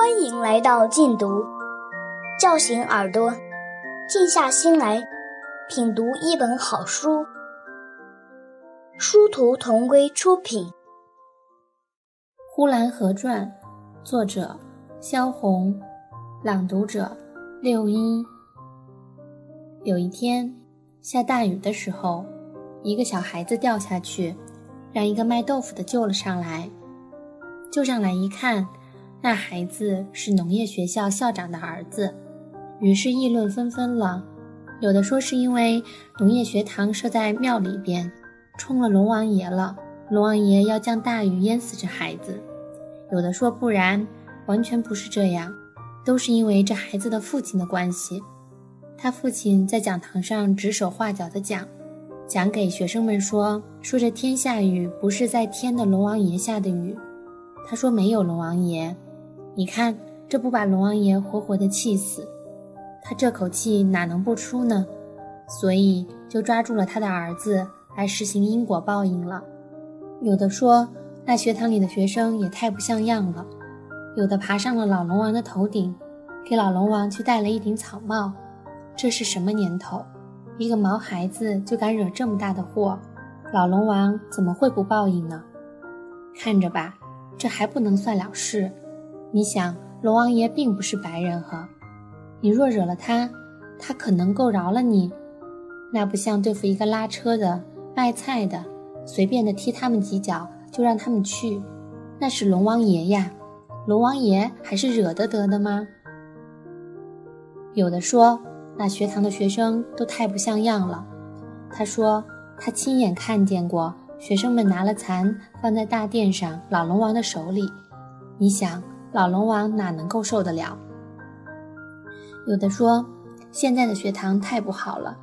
欢迎来到禁读，叫醒耳朵，静下心来品读一本好书。殊途同归出品，《呼兰河传》，作者萧红，朗读者六一。有一天下大雨的时候，一个小孩子掉下去，让一个卖豆腐的救了上来。救上来一看，那孩子是农业学校校长的儿子，于是议论纷纷了。有的说是因为农业学堂设在庙里边，冲了龙王爷了，龙王爷要降大雨淹死这孩子；有的说不然，完全不是这样，都是因为这孩子的父亲的关系。他父亲在讲堂上指手画脚的讲，讲给学生们说，说这天下雨不是在天的龙王爷下的雨。他说：“没有龙王爷，你看这不把龙王爷活活的气死？他这口气哪能不出呢？所以就抓住了他的儿子来实行因果报应了。有的说那学堂里的学生也太不像样了，有的爬上了老龙王的头顶，给老龙王去戴了一顶草帽。这是什么年头？一个毛孩子就敢惹这么大的祸，老龙王怎么会不报应呢？看着吧。”这还不能算了事，你想，龙王爷并不是白人呵，你若惹了他，他可能够饶了你？那不像对付一个拉车的、卖菜的，随便的踢他们几脚就让他们去，那是龙王爷呀，龙王爷还是惹得得的吗？有的说，那学堂的学生都太不像样了。他说，他亲眼看见过。学生们拿了蚕放在大殿上老龙王的手里，你想老龙王哪能够受得了？有的说现在的学堂太不好了，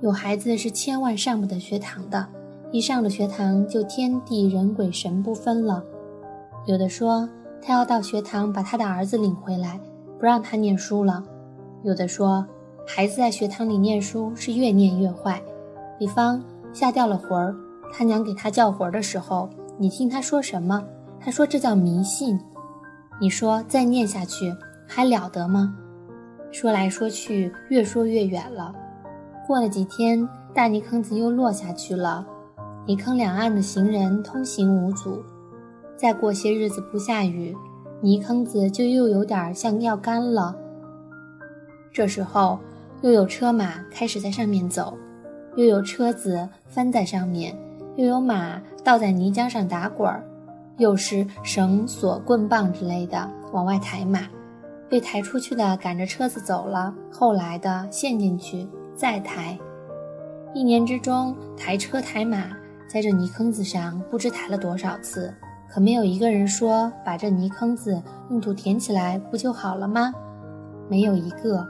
有孩子是千万上不得学堂的，一上了学堂就天地人鬼神不分了。有的说他要到学堂把他的儿子领回来，不让他念书了。有的说孩子在学堂里念书是越念越坏，比方吓掉了魂儿。他娘给他叫魂儿的时候，你听他说什么？他说这叫迷信。你说再念下去还了得吗？说来说去，越说越远了。过了几天，大泥坑子又落下去了，泥坑两岸的行人通行无阻。再过些日子不下雨，泥坑子就又有点像要干了。这时候，又有车马开始在上面走，又有车子翻在上面。又有马倒在泥浆上打滚儿，又是绳索、棍棒之类的往外抬马，被抬出去的赶着车子走了，后来的陷进去再抬。一年之中，抬车抬马在这泥坑子上不知抬了多少次，可没有一个人说把这泥坑子用土填起来不就好了吗？没有一个。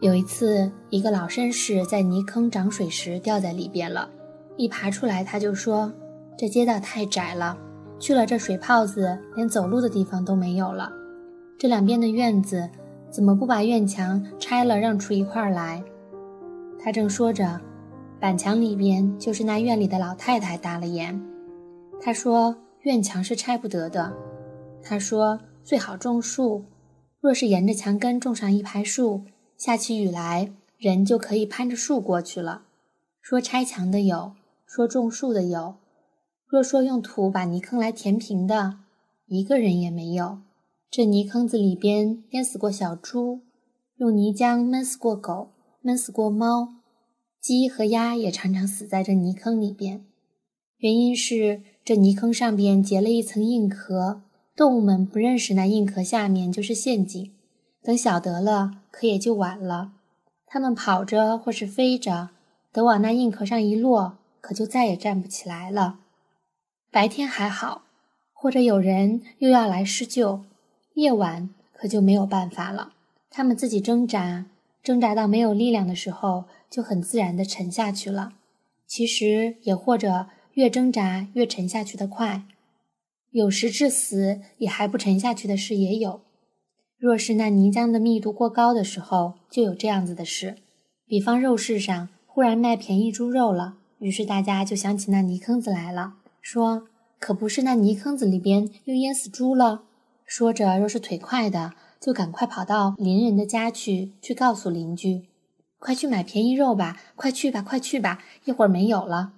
有一次，一个老绅士在泥坑涨水时掉在里边了。一爬出来，他就说：“这街道太窄了，去了这水泡子，连走路的地方都没有了。这两边的院子，怎么不把院墙拆了，让出一块来？”他正说着，板墙里边就是那院里的老太太打了眼。他说：“院墙是拆不得的。”他说：“最好种树，若是沿着墙根种上一排树，下起雨来，人就可以攀着树过去了。”说拆墙的有。说种树的有，若说用土把泥坑来填平的，一个人也没有。这泥坑子里边淹死过小猪，用泥浆闷死过狗，闷死过猫，鸡和鸭也常常死在这泥坑里边。原因是这泥坑上边结了一层硬壳，动物们不认识那硬壳下面就是陷阱，等晓得了，可也就晚了。它们跑着或是飞着，等往那硬壳上一落。可就再也站不起来了。白天还好，或者有人又要来施救；夜晚可就没有办法了。他们自己挣扎，挣扎到没有力量的时候，就很自然地沉下去了。其实也或者越挣扎越沉下去的快，有时致死也还不沉下去的事也有。若是那泥浆的密度过高的时候，就有这样子的事。比方肉市上忽然卖便宜猪肉了。于是大家就想起那泥坑子来了，说：“可不是那泥坑子里边又淹死猪了？说着，若是腿快的，就赶快跑到邻人的家去，去告诉邻居：“快去买便宜肉吧，快去吧，快去吧，一会儿没有了。”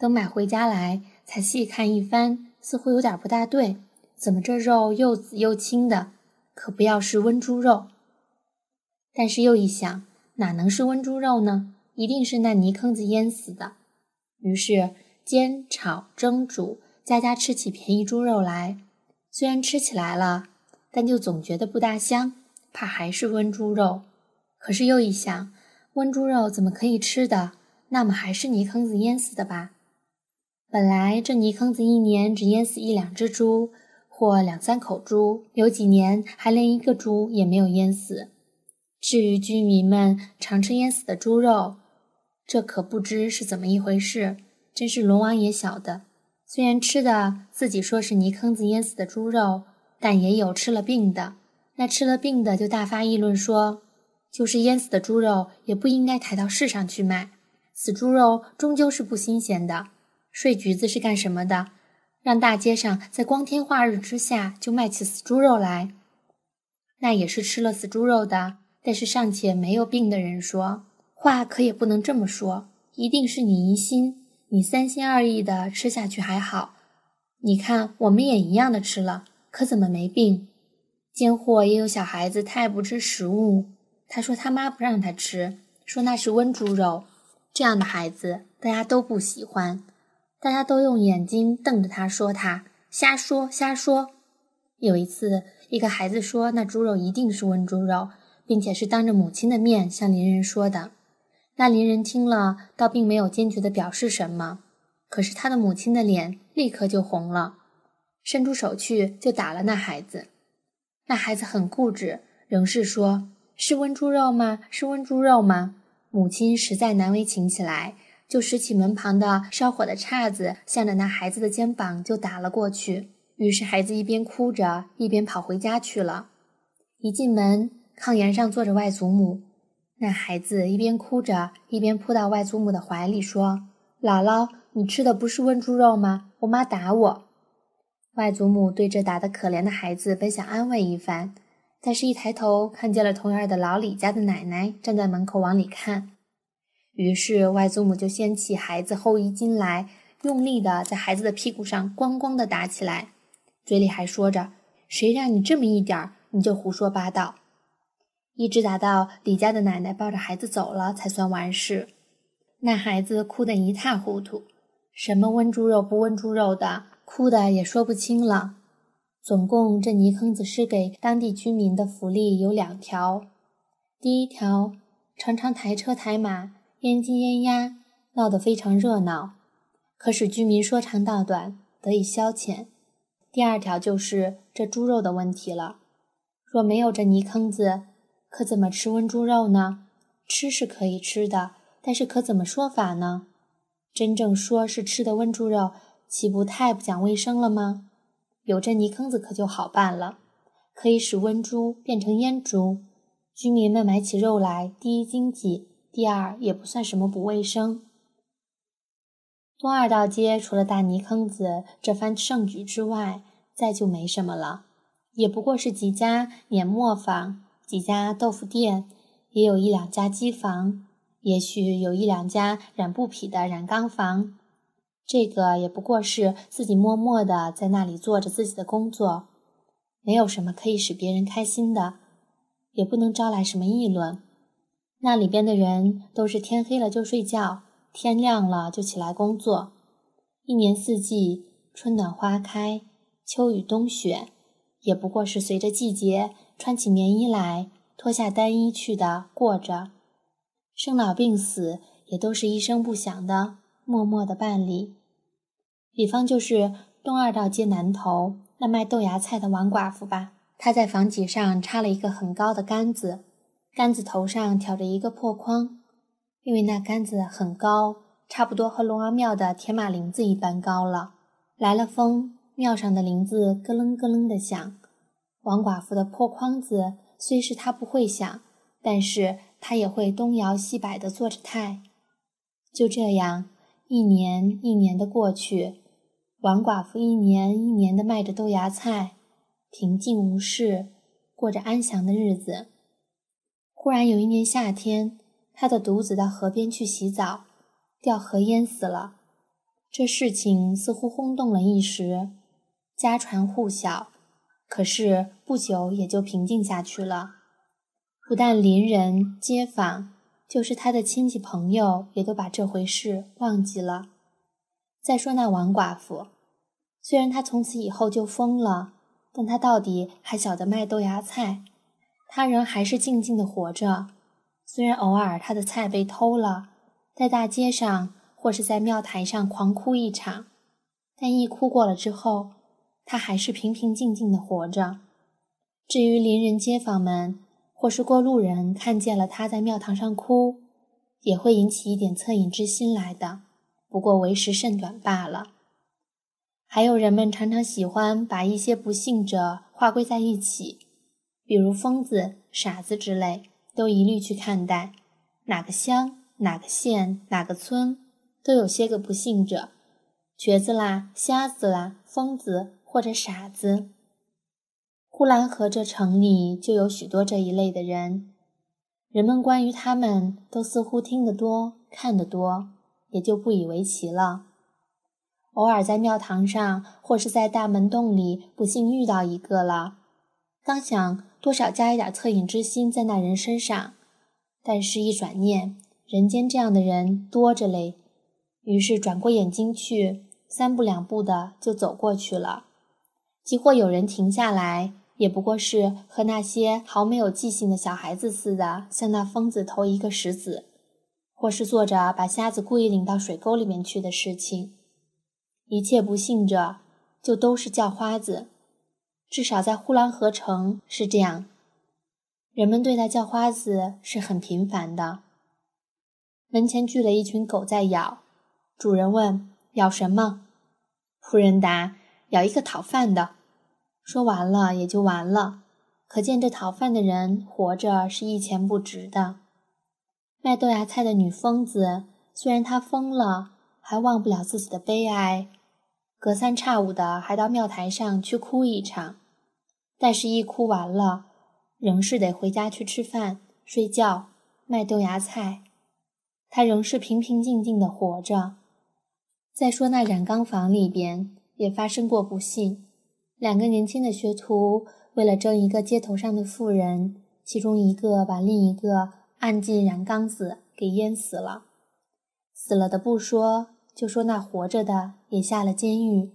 等买回家来，才细看一番，似乎有点不大对，怎么这肉又紫又青的？可不要是温猪肉。但是又一想，哪能是温猪肉呢？一定是那泥坑子淹死的。于是煎、炒、蒸、煮，家家吃起便宜猪肉来。虽然吃起来了，但就总觉得不大香，怕还是温猪肉。可是又一想，温猪肉怎么可以吃的？那么还是泥坑子淹死的吧？本来这泥坑子一年只淹死一两只猪，或两三口猪，有几年还连一个猪也没有淹死。至于居民们常吃淹死的猪肉，这可不知是怎么一回事，真是龙王爷晓得。虽然吃的自己说是泥坑子淹死的猪肉，但也有吃了病的。那吃了病的就大发议论说，就是淹死的猪肉也不应该抬到市上去卖，死猪肉终究是不新鲜的。睡橘子是干什么的？让大街上在光天化日之下就卖起死猪肉来，那也是吃了死猪肉的。但是尚且没有病的人说话，可也不能这么说。一定是你疑心，你三心二意的吃下去还好。你看，我们也一样的吃了，可怎么没病？奸货也有小孩子太不知食物。他说他妈不让他吃，说那是温猪肉。这样的孩子，大家都不喜欢。大家都用眼睛瞪着他，说他瞎说瞎说。有一次，一个孩子说那猪肉一定是温猪肉，并且是当着母亲的面向邻人说的。那邻人听了，倒并没有坚决的表示什么，可是他的母亲的脸立刻就红了，伸出手去就打了那孩子。那孩子很固执，仍是说是温猪肉吗？是温猪肉吗？母亲实在难为情起来。就拾起门旁的烧火的叉子，向着那孩子的肩膀就打了过去。于是孩子一边哭着，一边跑回家去了。一进门，炕沿上坐着外祖母。那孩子一边哭着，一边扑到外祖母的怀里，说：“姥姥，你吃的不是温猪肉吗？我妈打我。”外祖母对这打得可怜的孩子，本想安慰一番，但是一抬头看见了同院的老李家的奶奶站在门口往里看。于是外祖母就掀起孩子后衣襟来，用力的在孩子的屁股上咣咣的打起来，嘴里还说着：“谁让你这么一点儿，你就胡说八道。”一直打到李家的奶奶抱着孩子走了，才算完事。那孩子哭得一塌糊涂，什么温猪肉不温猪肉的，哭的也说不清了。总共这泥坑子施给当地居民的福利有两条：第一条，常常抬车抬马。烟鸡烟鸭闹得非常热闹，可使居民说长道短，得以消遣。第二条就是这猪肉的问题了。若没有这泥坑子，可怎么吃温猪肉呢？吃是可以吃的，但是可怎么说法呢？真正说是吃的温猪肉，岂不太不讲卫生了吗？有这泥坑子可就好办了，可以使温猪变成阉猪，居民们买起肉来，第一经济。第二也不算什么不卫生。东二道街除了大泥坑子这番盛举之外，再就没什么了，也不过是几家碾磨坊、几家豆腐店，也有一两家机房，也许有一两家染布匹的染缸房。这个也不过是自己默默的在那里做着自己的工作，没有什么可以使别人开心的，也不能招来什么议论。那里边的人都是天黑了就睡觉，天亮了就起来工作。一年四季，春暖花开，秋雨冬雪，也不过是随着季节穿起棉衣来，脱下单衣去的过着。生老病死也都是一声不响的，默默的办理。比方就是东二道街南头那卖豆芽菜的王寡妇吧，她在房脊上插了一个很高的杆子。杆子头上挑着一个破筐，因为那杆子很高，差不多和龙王庙的铁马铃子一般高了。来了风，庙上的铃子咯楞咯楞的响。王寡妇的破筐子虽是她不会响，但是她也会东摇西摆的做着态。就这样，一年一年的过去，王寡妇一年一年的卖着豆芽菜，平静无事，过着安详的日子。忽然有一年夏天，他的独子到河边去洗澡，掉河淹死了。这事情似乎轰动了一时，家传户晓。可是不久也就平静下去了。不但邻人、街坊，就是他的亲戚朋友，也都把这回事忘记了。再说那王寡妇，虽然她从此以后就疯了，但她到底还晓得卖豆芽菜，她仍还是静静的活着。虽然偶尔她的菜被偷了，在大街上或是在庙台上狂哭一场，但一哭过了之后，他还是平平静静的活着。至于邻人街坊们，或是过路人看见了他在庙堂上哭，也会引起一点恻隐之心来的。不过为时甚短罢了。还有人们常常喜欢把一些不幸者划归在一起，比如疯子、傻子之类，都一律去看待。哪个乡、哪个县、哪个村，都有些个不幸者，瘸子啦、瞎子啦、疯子或者傻子。呼兰河这城里就有许多这一类的人，人们关于他们都似乎听得多、看得多。也就不以为奇了。偶尔在庙堂上，或是在大门洞里，不幸遇到一个了，当想多少加一点恻隐之心在那人身上，但是一转念，人间这样的人多着嘞，于是转过眼睛去，三步两步的就走过去了。即或有人停下来，也不过是和那些毫没有记性的小孩子似的，向那疯子投一个石子。或是做着把瞎子故意领到水沟里面去的事情，一切不幸者就都是叫花子，至少在呼兰河城是这样。人们对待叫花子是很频繁的。门前聚了一群狗在咬，主人问咬什么，仆人答咬一个讨饭的。说完了也就完了，可见这讨饭的人活着是一钱不值的。卖豆芽菜的女疯子，虽然她疯了，还忘不了自己的悲哀，隔三差五的还到庙台上去哭一场，但是，一哭完了，仍是得回家去吃饭、睡觉、卖豆芽菜。她仍是平平静静的活着。再说那染缸房里边也发生过不幸，两个年轻的学徒为了争一个街头上的妇人，其中一个把另一个。按进染缸子给淹死了，死了的不说，就说那活着的也下了监狱，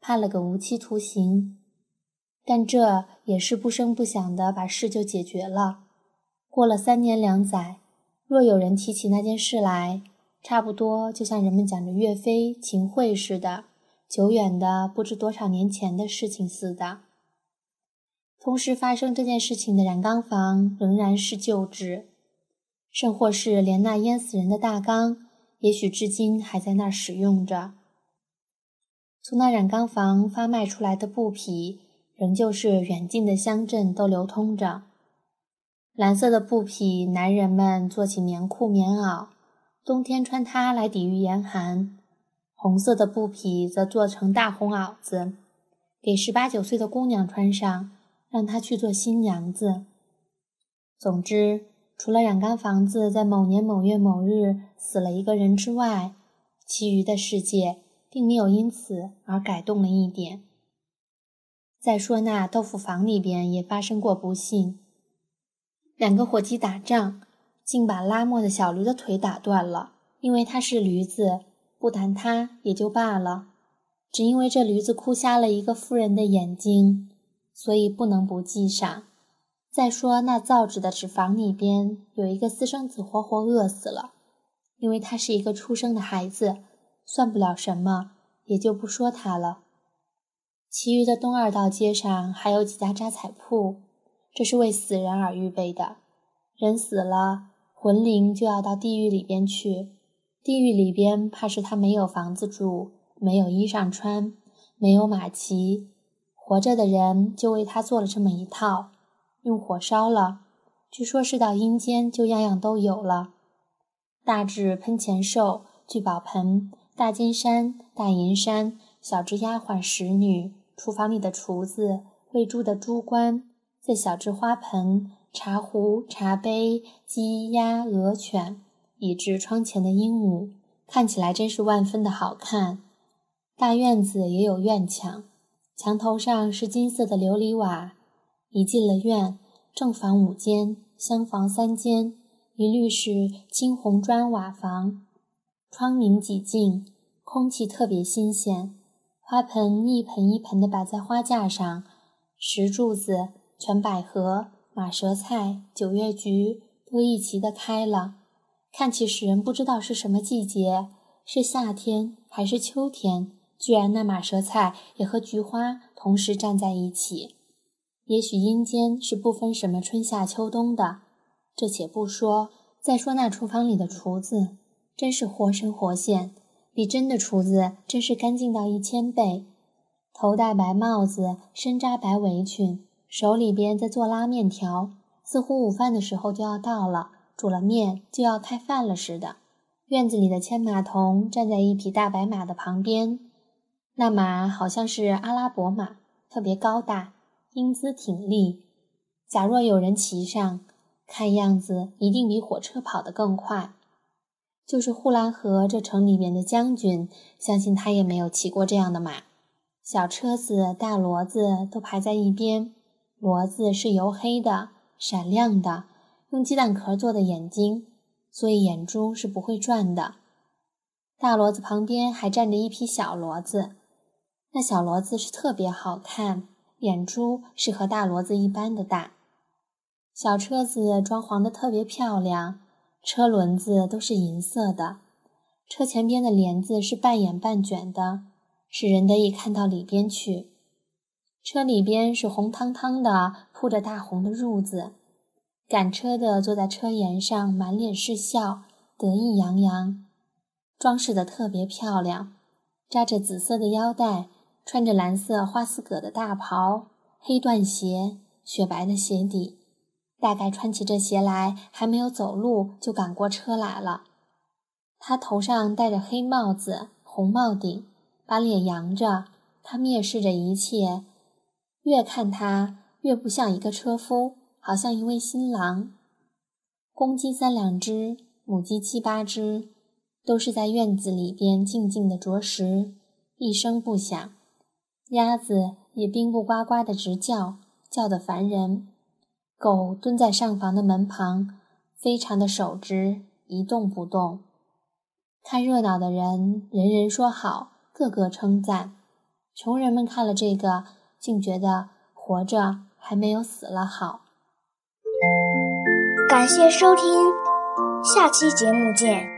判了个无期徒刑。但这也是不声不响的把事就解决了。过了三年两载，若有人提起那件事来，差不多就像人们讲着岳飞、秦桧似的，久远的不知多少年前的事情似的。同时发生这件事情的染缸房仍然是旧址。甚或是连那淹死人的大缸，也许至今还在那儿使用着。从那染缸房发卖出来的布匹，仍旧是远近的乡镇都流通着。蓝色的布匹，男人们做起棉裤、棉袄，冬天穿它来抵御严寒；红色的布匹则做成大红袄子，给十八九岁的姑娘穿上，让她去做新娘子。总之。除了染缸房子在某年某月某日死了一个人之外，其余的世界并没有因此而改动了一点。再说那豆腐房里边也发生过不幸，两个伙计打仗，竟把拉磨的小驴的腿打断了。因为他是驴子，不谈他也就罢了，只因为这驴子哭瞎了一个妇人的眼睛，所以不能不记上。再说那造纸的纸房里边有一个私生子，活活饿死了，因为他是一个出生的孩子，算不了什么，也就不说他了。其余的东二道街上还有几家扎彩铺，这是为死人而预备的。人死了，魂灵就要到地狱里边去，地狱里边怕是他没有房子住，没有衣裳穿，没有马骑，活着的人就为他做了这么一套。用火烧了，据说是到阴间就样样都有了。大至喷钱兽、聚宝盆、大金山、大银山，小至丫鬟使女、厨房里的厨子、喂猪的猪倌，再小至花盆、茶壶、茶杯、鸡、鸭、鹅、犬，以至窗前的鹦鹉，看起来真是万分的好看。大院子也有院墙，墙头上是金色的琉璃瓦。一进了院，正房五间，厢房三间，一律是青红砖瓦房，窗明几净，空气特别新鲜。花盆一盆一盆的摆在花架上，石柱子、全百合、马舌菜、九月菊都一齐的开了，看起使人不知道是什么季节，是夏天还是秋天。居然那马舌菜也和菊花同时站在一起。也许阴间是不分什么春夏秋冬的，这且不说。再说那厨房里的厨子，真是活神活现，比真的厨子真是干净到一千倍。头戴白帽子，身扎白围裙，手里边在做拉面条，似乎午饭的时候就要到了，煮了面就要开饭了似的。院子里的牵马童站在一匹大白马的旁边，那马好像是阿拉伯马，特别高大。英姿挺立，假若有人骑上，看样子一定比火车跑得更快。就是呼兰河这城里边的将军，相信他也没有骑过这样的马。小车子、大骡子都排在一边，骡子是油黑的、闪亮的，用鸡蛋壳做的眼睛，所以眼珠是不会转的。大骡子旁边还站着一匹小骡子，那小骡子是特别好看。眼珠是和大骡子一般的大，小车子装潢的特别漂亮，车轮子都是银色的，车前边的帘子是半掩半卷的，使人得以看到里边去。车里边是红汤汤的，铺着大红的褥子，赶车的坐在车沿上，满脸是笑，得意洋洋，装饰的特别漂亮，扎着紫色的腰带。穿着蓝色花丝葛的大袍，黑缎鞋，雪白的鞋底，大概穿起这鞋来还没有走路就赶过车来了。他头上戴着黑帽子，红帽顶，把脸扬着，他蔑视着一切，越看他越不像一个车夫，好像一位新郎。公鸡三两只，母鸡七八只，都是在院子里边静静的啄食，一声不响。鸭子也冰不呱呱的直叫，叫得烦人。狗蹲在上房的门旁，非常的守直，一动不动。看热闹的人，人人说好，个个称赞。穷人们看了这个，竟觉得活着还没有死了好。感谢收听，下期节目见。